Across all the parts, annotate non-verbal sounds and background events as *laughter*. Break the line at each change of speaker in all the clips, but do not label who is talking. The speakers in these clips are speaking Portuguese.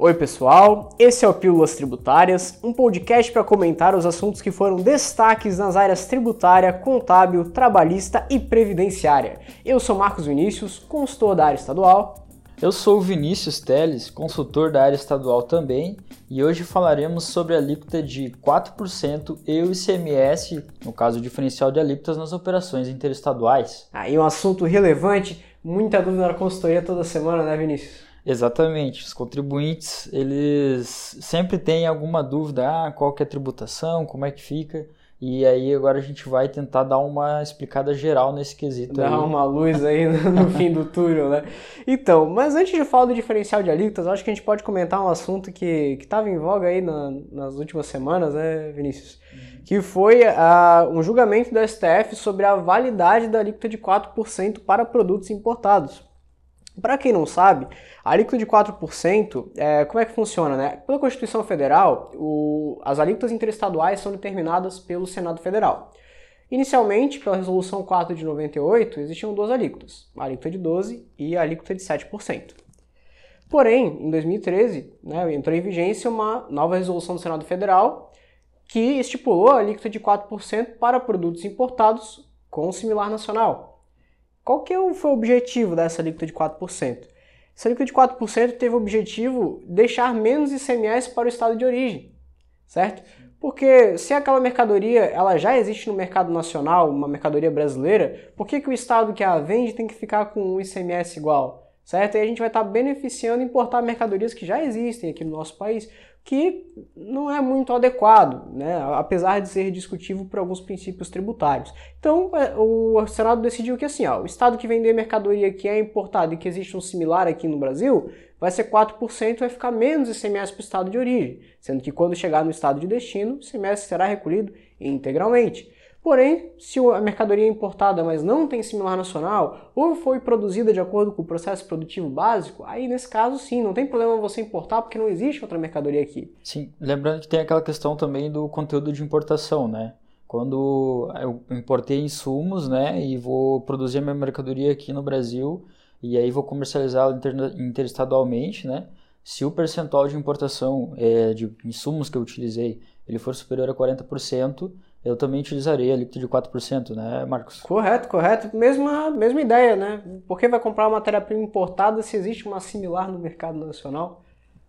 Oi, pessoal. Esse é o Pílulas Tributárias, um podcast para comentar os assuntos que foram destaques nas áreas tributária, contábil, trabalhista e previdenciária. Eu sou Marcos Vinícius, consultor da área estadual.
Eu sou o Vinícius Teles, consultor da área estadual também, e hoje falaremos sobre a alíquota de 4% e o ICMS, no caso o diferencial de alíquotas nas operações interestaduais.
Aí um assunto relevante, muita dúvida na consultoria toda semana, né, Vinícius?
Exatamente. Os contribuintes, eles sempre têm alguma dúvida, ah, qual que é a tributação, como é que fica. E aí agora a gente vai tentar dar uma explicada geral nesse quesito.
Dar
aí.
uma luz aí no *laughs* fim do túnel, né? Então, mas antes de falar do diferencial de alíquotas, acho que a gente pode comentar um assunto que estava em voga aí na, nas últimas semanas, né, Vinícius? Uhum. Que foi uh, um julgamento do STF sobre a validade da alíquota de 4% para produtos importados. Para quem não sabe, a alíquota de 4%, é, como é que funciona? Né? Pela Constituição Federal, o, as alíquotas interestaduais são determinadas pelo Senado Federal. Inicialmente, pela Resolução 4 de 98, existiam duas alíquotas, a alíquota de 12% e a alíquota de 7%. Porém, em 2013, né, entrou em vigência uma nova resolução do Senado Federal que estipulou a alíquota de 4% para produtos importados com similar nacional, qual que é foi o objetivo dessa alíquota de 4%? Essa alíquota de 4% teve o objetivo deixar menos ICMS para o estado de origem, certo? Porque se aquela mercadoria ela já existe no mercado nacional, uma mercadoria brasileira, por que, que o estado que a vende tem que ficar com um ICMS igual? Certo? E a gente vai estar beneficiando importar mercadorias que já existem aqui no nosso país que não é muito adequado, né? apesar de ser discutível por alguns princípios tributários. Então, é, o Senado decidiu que assim, ó, o estado que vender mercadoria que é importada e que existe um similar aqui no Brasil, vai ser 4%, vai ficar menos ICMS para o estado de origem, sendo que quando chegar no estado de destino, o ICMS será recolhido integralmente. Porém, se a mercadoria é importada, mas não tem similar nacional, ou foi produzida de acordo com o processo produtivo básico, aí nesse caso sim, não tem problema você importar porque não existe outra mercadoria aqui.
Sim, lembrando que tem aquela questão também do conteúdo de importação, né? Quando eu importei insumos, né, e vou produzir a minha mercadoria aqui no Brasil, e aí vou comercializá-la inter interestadualmente, né? Se o percentual de importação é, de insumos que eu utilizei ele for superior a 40%, eu também utilizarei a alíquota de 4%, né, Marcos?
Correto, correto. Mesma, mesma ideia, né? Por que vai comprar uma matéria-prima importada se existe uma similar no mercado nacional?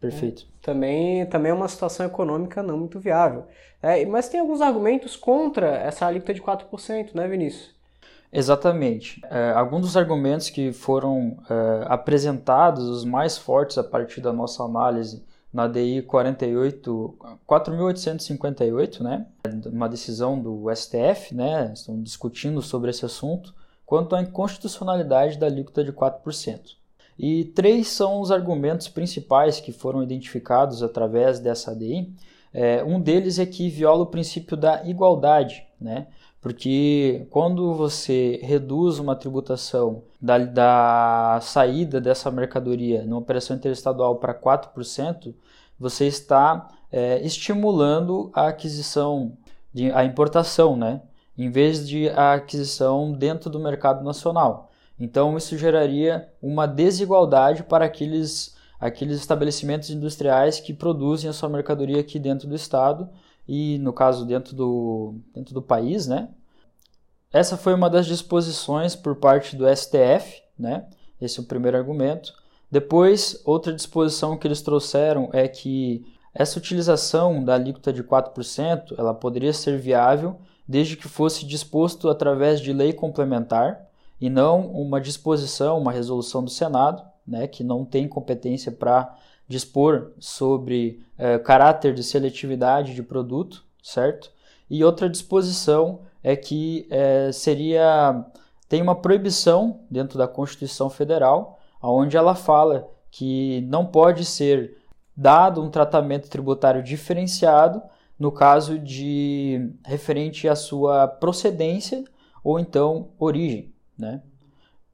Perfeito.
É, também, também é uma situação econômica não muito viável. É, mas tem alguns argumentos contra essa alíquota de 4%, né, Vinícius?
Exatamente. É, alguns dos argumentos que foram é, apresentados, os mais fortes a partir da nossa análise, na DI 48, 4.858, né? Uma decisão do STF, né? Estão discutindo sobre esse assunto, quanto à inconstitucionalidade da alíquota de 4%. E três são os argumentos principais que foram identificados através dessa DI. É, um deles é que viola o princípio da igualdade, né? Porque quando você reduz uma tributação da, da saída dessa mercadoria numa operação interestadual para 4%, você está é, estimulando a aquisição, de, a importação, né? em vez de a aquisição dentro do mercado nacional. Então, isso geraria uma desigualdade para aqueles, aqueles estabelecimentos industriais que produzem a sua mercadoria aqui dentro do estado e, no caso, dentro do, dentro do país, né? Essa foi uma das disposições por parte do STF, né? Esse é o primeiro argumento. Depois, outra disposição que eles trouxeram é que essa utilização da alíquota de 4%, ela poderia ser viável desde que fosse disposto através de lei complementar e não uma disposição, uma resolução do Senado, né, que não tem competência para dispor sobre é, caráter de seletividade de produto, certo? E outra disposição é que é, seria tem uma proibição dentro da Constituição Federal, onde ela fala que não pode ser dado um tratamento tributário diferenciado no caso de referente à sua procedência ou então origem, né?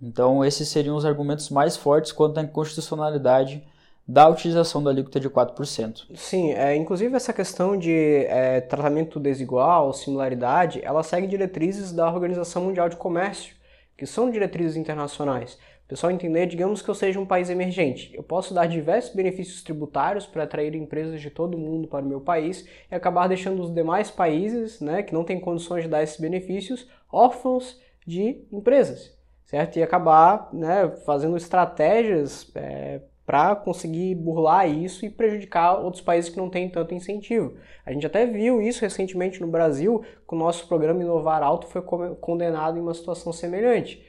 Então esses seriam os argumentos mais fortes quanto à inconstitucionalidade da utilização da alíquota de 4%.
Sim, é, inclusive essa questão de é, tratamento desigual, similaridade, ela segue diretrizes da Organização Mundial de Comércio, que são diretrizes internacionais. O pessoal entender, digamos que eu seja um país emergente. Eu posso dar diversos benefícios tributários para atrair empresas de todo mundo para o meu país e acabar deixando os demais países, né, que não têm condições de dar esses benefícios, órfãos de empresas, certo? E acabar né, fazendo estratégias é, para conseguir burlar isso e prejudicar outros países que não têm tanto incentivo. A gente até viu isso recentemente no Brasil, que o nosso programa Inovar Alto foi condenado em uma situação semelhante,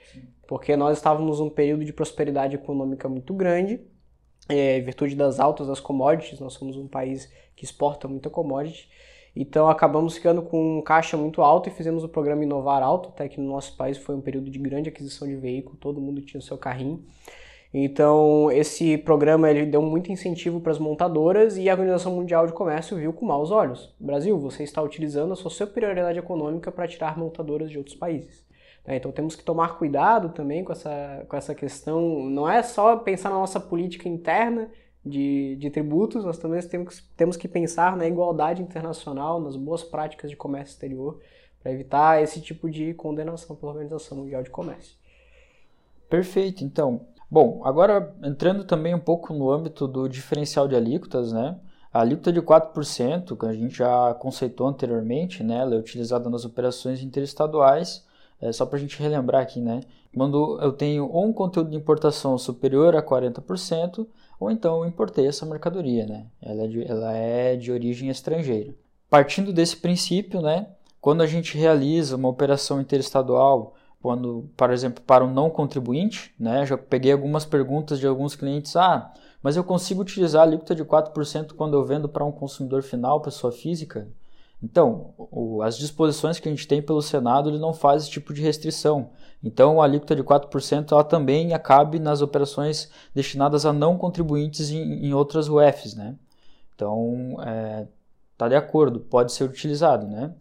porque nós estávamos num período de prosperidade econômica muito grande, é, em virtude das altas das commodities, nós somos um país que exporta muita commodity, então acabamos ficando com um caixa muito alto e fizemos o programa Inovar Alto, até que no nosso país foi um período de grande aquisição de veículo, todo mundo tinha o seu carrinho. Então, esse programa ele deu muito incentivo para as montadoras e a Organização Mundial de Comércio viu com maus olhos. Brasil, você está utilizando a sua superioridade econômica para tirar montadoras de outros países. Né? Então, temos que tomar cuidado também com essa, com essa questão. Não é só pensar na nossa política interna de, de tributos, nós também temos, temos que pensar na igualdade internacional, nas boas práticas de comércio exterior, para evitar esse tipo de condenação pela Organização Mundial de Comércio.
Perfeito. Então, Bom, agora entrando também um pouco no âmbito do diferencial de alíquotas, né? A alíquota de 4%, que a gente já conceitou anteriormente, né? Ela é utilizada nas operações interestaduais. É, só para a gente relembrar aqui, né? Quando eu tenho ou um conteúdo de importação superior a 40%, ou então eu importei essa mercadoria, né? Ela é de, ela é de origem estrangeira. Partindo desse princípio, né? Quando a gente realiza uma operação interestadual quando, por exemplo, para um não contribuinte, né? Já peguei algumas perguntas de alguns clientes, ah, mas eu consigo utilizar a alíquota de 4% quando eu vendo para um consumidor final, pessoa física? Então, o, as disposições que a gente tem pelo Senado, ele não faz esse tipo de restrição. Então, a alíquota de 4% ela também acabe nas operações destinadas a não contribuintes em, em outras UFs, né? Então, é, tá de acordo, pode ser utilizado, né?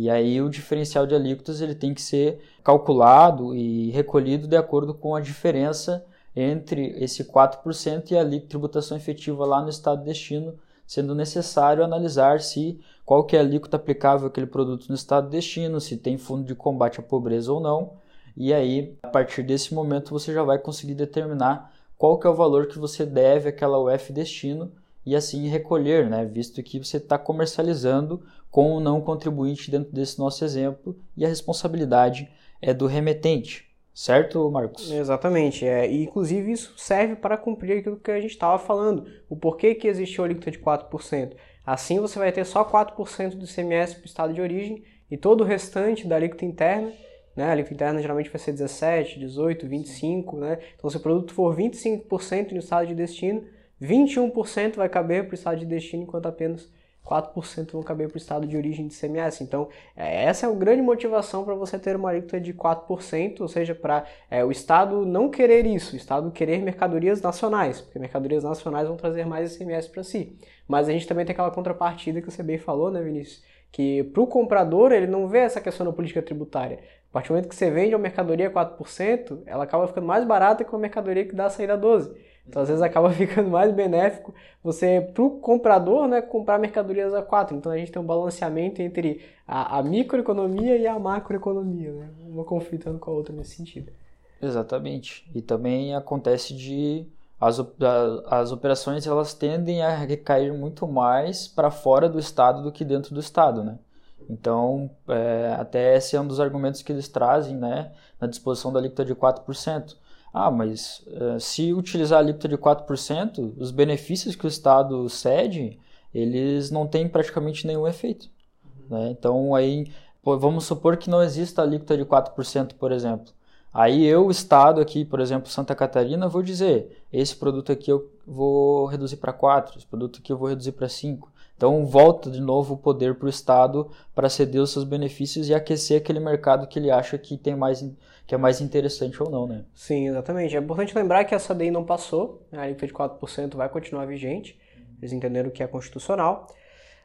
E aí o diferencial de alíquotas ele tem que ser calculado e recolhido de acordo com a diferença entre esse 4% e a tributação efetiva lá no estado de destino, sendo necessário analisar se qual que é a alíquota aplicável àquele produto no estado de destino, se tem fundo de combate à pobreza ou não. E aí, a partir desse momento, você já vai conseguir determinar qual que é o valor que você deve àquela UF destino e assim recolher, né, visto que você está comercializando com o não contribuinte dentro desse nosso exemplo e a responsabilidade é do remetente. Certo, Marcos?
Exatamente. É, e, inclusive, isso serve para cumprir aquilo que a gente estava falando. O porquê que existe o alíquota de 4%. Assim, você vai ter só 4% do ICMS para o estado de origem e todo o restante da alíquota interna né? A alíquota interna geralmente vai ser 17, 18, 25, né? Então, se o produto for 25% no estado de destino, 21% vai caber para o estado de destino, enquanto apenas 4% vão caber para o estado de origem de CMS. Então, é, essa é a grande motivação para você ter uma alíquota de 4%, ou seja, para é, o Estado não querer isso, o Estado querer mercadorias nacionais, porque mercadorias nacionais vão trazer mais ICMS para si. Mas a gente também tem aquela contrapartida que você bem falou, né, Vinícius? Que para o comprador, ele não vê essa questão da política tributária. A partir do momento que você vende uma mercadoria 4%, ela acaba ficando mais barata que uma mercadoria que dá a saída 12%. Então, às vezes, acaba *laughs* ficando mais benéfico você, para o comprador, né, comprar mercadorias a 4. Então, a gente tem um balanceamento entre a, a microeconomia e a macroeconomia, né? uma conflitando com a outra nesse sentido.
Exatamente. E também acontece de as, as operações elas tendem a recair muito mais para fora do estado do que dentro do estado, né? Então, é, até esse é um dos argumentos que eles trazem, né, na disposição da alíquota de 4%. Ah, mas uh, se utilizar a alíquota de 4%, os benefícios que o Estado cede, eles não têm praticamente nenhum efeito. Uhum. Né? Então, aí, vamos supor que não exista alíquota de 4%, por exemplo. Aí eu, Estado aqui, por exemplo, Santa Catarina, vou dizer, esse produto aqui eu vou reduzir para 4, esse produto aqui eu vou reduzir para 5. Então volta de novo o poder para o Estado para ceder os seus benefícios e aquecer aquele mercado que ele acha que tem mais que é mais interessante ou não, né?
Sim, exatamente. É importante lembrar que essa DI não passou, a alíquota de 4% vai continuar vigente, eles entenderam que é constitucional,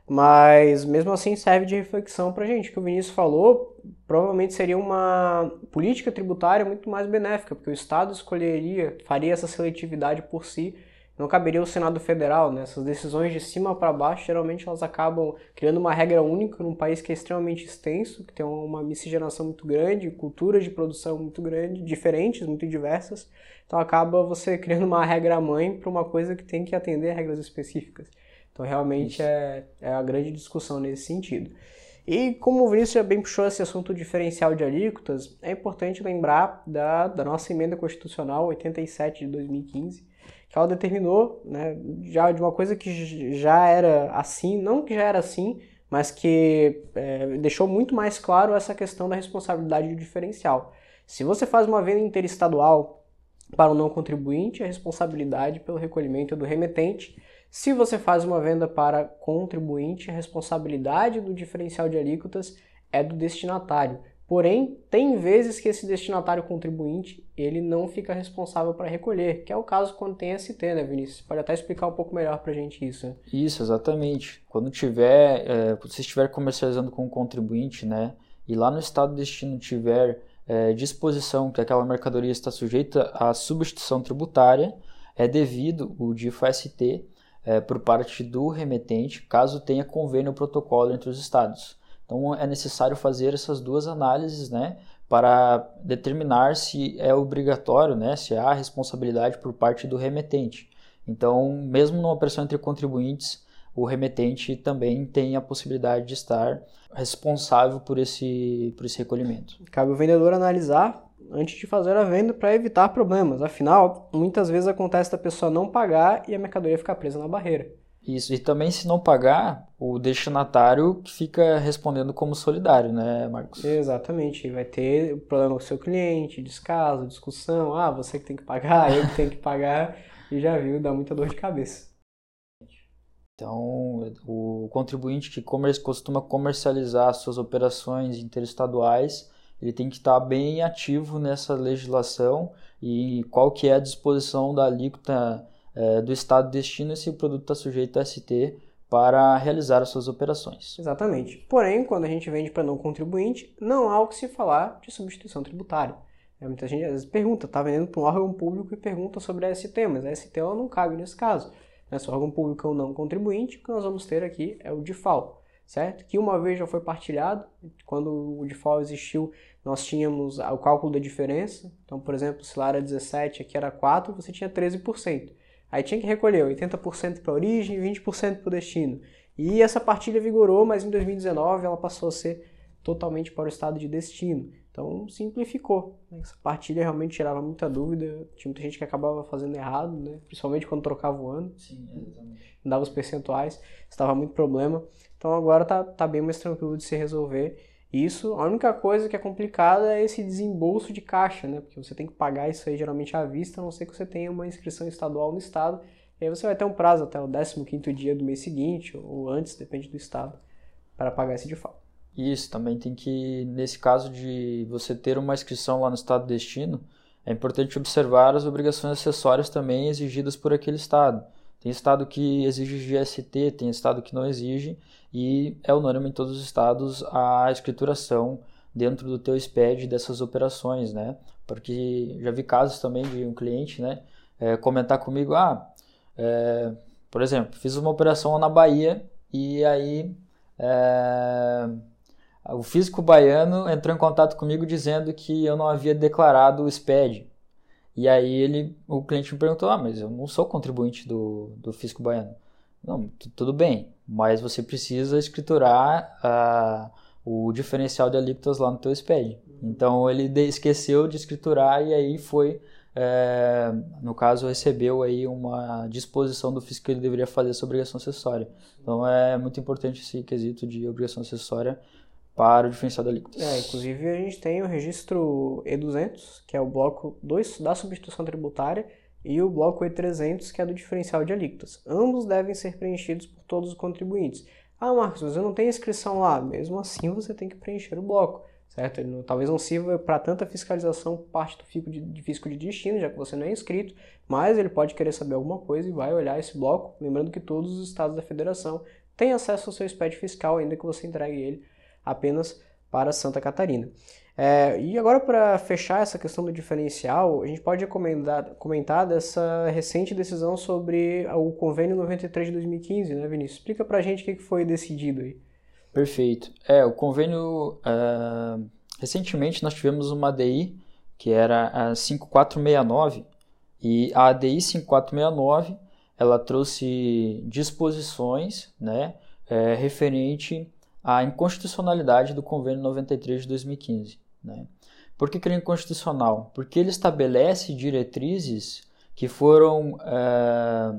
mas mesmo assim serve de reflexão para a gente. O que o Vinícius falou provavelmente seria uma política tributária muito mais benéfica, porque o Estado escolheria, faria essa seletividade por si não caberia ao Senado Federal, né? Essas decisões de cima para baixo, geralmente elas acabam criando uma regra única num país que é extremamente extenso, que tem uma miscigenação muito grande, culturas de produção muito grande, diferentes, muito diversas. Então acaba você *laughs* criando uma regra mãe para uma coisa que tem que atender regras específicas. Então realmente é, é a grande discussão nesse sentido. E como o Vinícius já bem puxou esse assunto diferencial de alíquotas, é importante lembrar da, da nossa emenda constitucional 87 de 2015, que ela determinou, né, já de uma coisa que já era assim, não que já era assim, mas que é, deixou muito mais claro essa questão da responsabilidade diferencial. Se você faz uma venda interestadual para o não contribuinte, a responsabilidade pelo recolhimento é do remetente. Se você faz uma venda para contribuinte, a responsabilidade do diferencial de alíquotas é do destinatário. Porém, tem vezes que esse destinatário contribuinte ele não fica responsável para recolher, que é o caso quando tem ST, né, Vinícius? Pode até explicar um pouco melhor para a gente isso. Né?
Isso, exatamente. Quando tiver, é, você estiver comercializando com o contribuinte, né, e lá no estado de destino tiver é, disposição que aquela mercadoria está sujeita à substituição tributária, é devido o DIFA-ST é, por parte do remetente, caso tenha convênio ou protocolo entre os estados. Então é necessário fazer essas duas análises, né, para determinar se é obrigatório, né, se há responsabilidade por parte do remetente. Então, mesmo numa operação entre contribuintes, o remetente também tem a possibilidade de estar responsável por esse, por esse recolhimento.
Cabe ao vendedor analisar antes de fazer a venda para evitar problemas. Afinal, muitas vezes acontece da pessoa não pagar e a mercadoria ficar presa na barreira.
Isso, e também se não pagar, o destinatário fica respondendo como solidário, né, Marcos?
Exatamente, vai ter problema com o seu cliente, descaso, discussão, ah, você que tem que pagar, eu que tenho que pagar, e já viu, dá muita dor de cabeça.
Então, o contribuinte que comer, costuma comercializar suas operações interestaduais, ele tem que estar bem ativo nessa legislação e qual que é a disposição da alíquota é, do estado de destino se o produto está sujeito a ST para realizar as suas operações.
Exatamente. Porém, quando a gente vende para não contribuinte, não há o que se falar de substituição tributária. É, muita gente às vezes pergunta, está vendendo para um órgão público e pergunta sobre a ST, mas a ST ela não cabe nesse caso. Né? Se o órgão público é um não contribuinte, o que nós vamos ter aqui é o DIFAL, certo? Que uma vez já foi partilhado, quando o DIFAL existiu, nós tínhamos o cálculo da diferença. Então, por exemplo, se lá era 17, aqui era 4, você tinha 13%. Aí tinha que recolher 80% para a origem e 20% para o destino. E essa partilha vigorou, mas em 2019 ela passou a ser totalmente para o estado de destino. Então simplificou. Né? Essa partilha realmente tirava muita dúvida. Tinha muita gente que acabava fazendo errado, né? principalmente quando trocava o ano.
Sim, exatamente.
Dava os percentuais, estava muito problema. Então agora tá, tá bem mais tranquilo de se resolver. Isso, a única coisa que é complicada é esse desembolso de caixa, né? Porque você tem que pagar isso aí geralmente à vista, a não ser que você tenha uma inscrição estadual no estado. E aí você vai ter um prazo até o 15º dia do mês seguinte, ou antes, depende do estado, para pagar esse de fato.
Isso, também tem que, nesse caso de você ter uma inscrição lá no estado de destino, é importante observar as obrigações acessórias também exigidas por aquele estado. Tem estado que exige GST, tem estado que não exige, e é unânime em todos os estados a escrituração dentro do teu SPED dessas operações, né? Porque já vi casos também de um cliente, né, é, comentar comigo, ah, é, por exemplo, fiz uma operação na Bahia e aí é, o físico baiano entrou em contato comigo dizendo que eu não havia declarado o SPED. E aí ele, o cliente me perguntou, ah, mas eu não sou contribuinte do, do físico baiano. Não, tudo bem, mas você precisa escriturar uh, o diferencial de alíquotas lá no teu SPED. Então ele esqueceu de escriturar e aí foi, é, no caso, recebeu aí uma disposição do fisco que ele deveria fazer essa obrigação acessória. Então é muito importante esse quesito de obrigação acessória para o diferencial de alíquotas.
É, inclusive a gente tem o registro E200, que é o bloco 2 da substituição tributária, e o bloco E300, que é do diferencial de alíquotas. Ambos devem ser preenchidos por todos os contribuintes. Ah, Marcos, mas eu não tenho inscrição lá. Mesmo assim, você tem que preencher o bloco, certo? Ele não, talvez não sirva para tanta fiscalização parte do fisco de, de, fisco de destino, já que você não é inscrito, mas ele pode querer saber alguma coisa e vai olhar esse bloco, lembrando que todos os estados da federação têm acesso ao seu SPED fiscal, ainda que você entregue ele apenas para Santa Catarina. É, e agora, para fechar essa questão do diferencial, a gente pode comentar, dessa recente decisão sobre o convênio 93 de 2015, né, Vinícius? Explica para a gente o que foi decidido aí.
Perfeito. É, o convênio. Uh, recentemente nós tivemos uma ADI que era a 5469 e a ADI 5469 ela trouxe disposições né, é, referente à inconstitucionalidade do convênio 93 de 2015. Né? Por que, que ele é inconstitucional? Porque ele estabelece diretrizes que foram, é,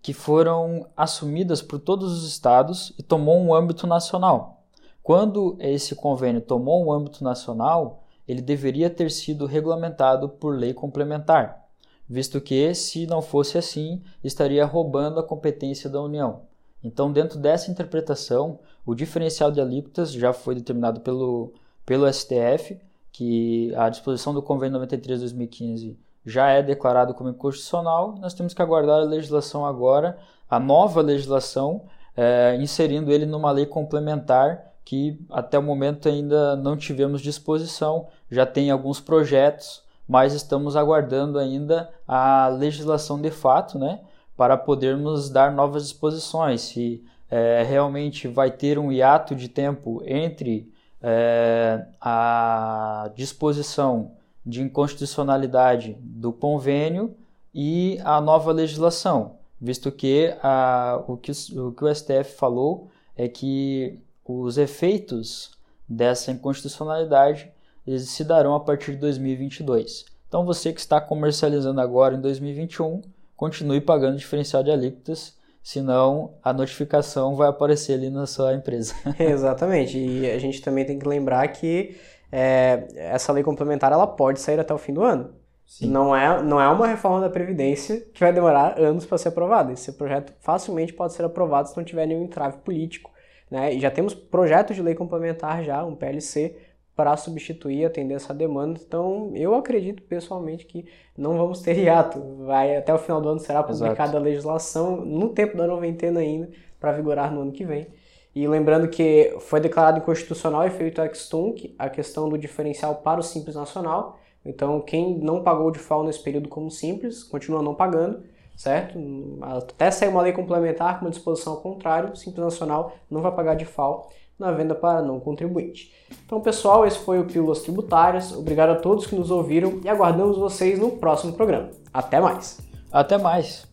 que foram assumidas por todos os estados e tomou um âmbito nacional. Quando esse convênio tomou um âmbito nacional, ele deveria ter sido regulamentado por lei complementar, visto que, se não fosse assim, estaria roubando a competência da União. Então, dentro dessa interpretação, o diferencial de alíquotas já foi determinado pelo, pelo STF, que a disposição do Convênio 93 de 2015 já é declarado como inconstitucional. Nós temos que aguardar a legislação agora, a nova legislação, é, inserindo ele numa lei complementar que até o momento ainda não tivemos disposição. Já tem alguns projetos, mas estamos aguardando ainda a legislação de fato, né, para podermos dar novas disposições. Se é, realmente vai ter um hiato de tempo entre é, a disposição de inconstitucionalidade do convênio e a nova legislação, visto que, a, o, que o que o STF falou é que os efeitos dessa inconstitucionalidade eles se darão a partir de 2022. Então você que está comercializando agora em 2021, continue pagando diferencial de alíquotas senão a notificação vai aparecer ali na sua empresa. *laughs* *laughs*
Exatamente, e a gente também tem que lembrar que é, essa lei complementar ela pode sair até o fim do ano. Sim. Não é, não é uma reforma da Previdência que vai demorar anos para ser aprovada. Esse projeto facilmente pode ser aprovado se não tiver nenhum entrave político. Né? E já temos projetos de lei complementar já, um PLC, para substituir, atender essa demanda. Então, eu acredito pessoalmente que não vamos ter hiato. Vai até o final do ano será publicada Exato. a legislação no tempo da noventena ainda para vigorar no ano que vem. E lembrando que foi declarado inconstitucional e feito ex-tunc a questão do diferencial para o Simples Nacional. Então, quem não pagou de FAO nesse período como Simples, continua não pagando, certo? Até sair uma lei complementar com uma disposição ao contrário, o Simples Nacional não vai pagar de FAO na venda para não contribuinte. Então, pessoal, esse foi o Pílulas Tributárias. Obrigado a todos que nos ouviram e aguardamos vocês no próximo programa. Até mais!
Até mais!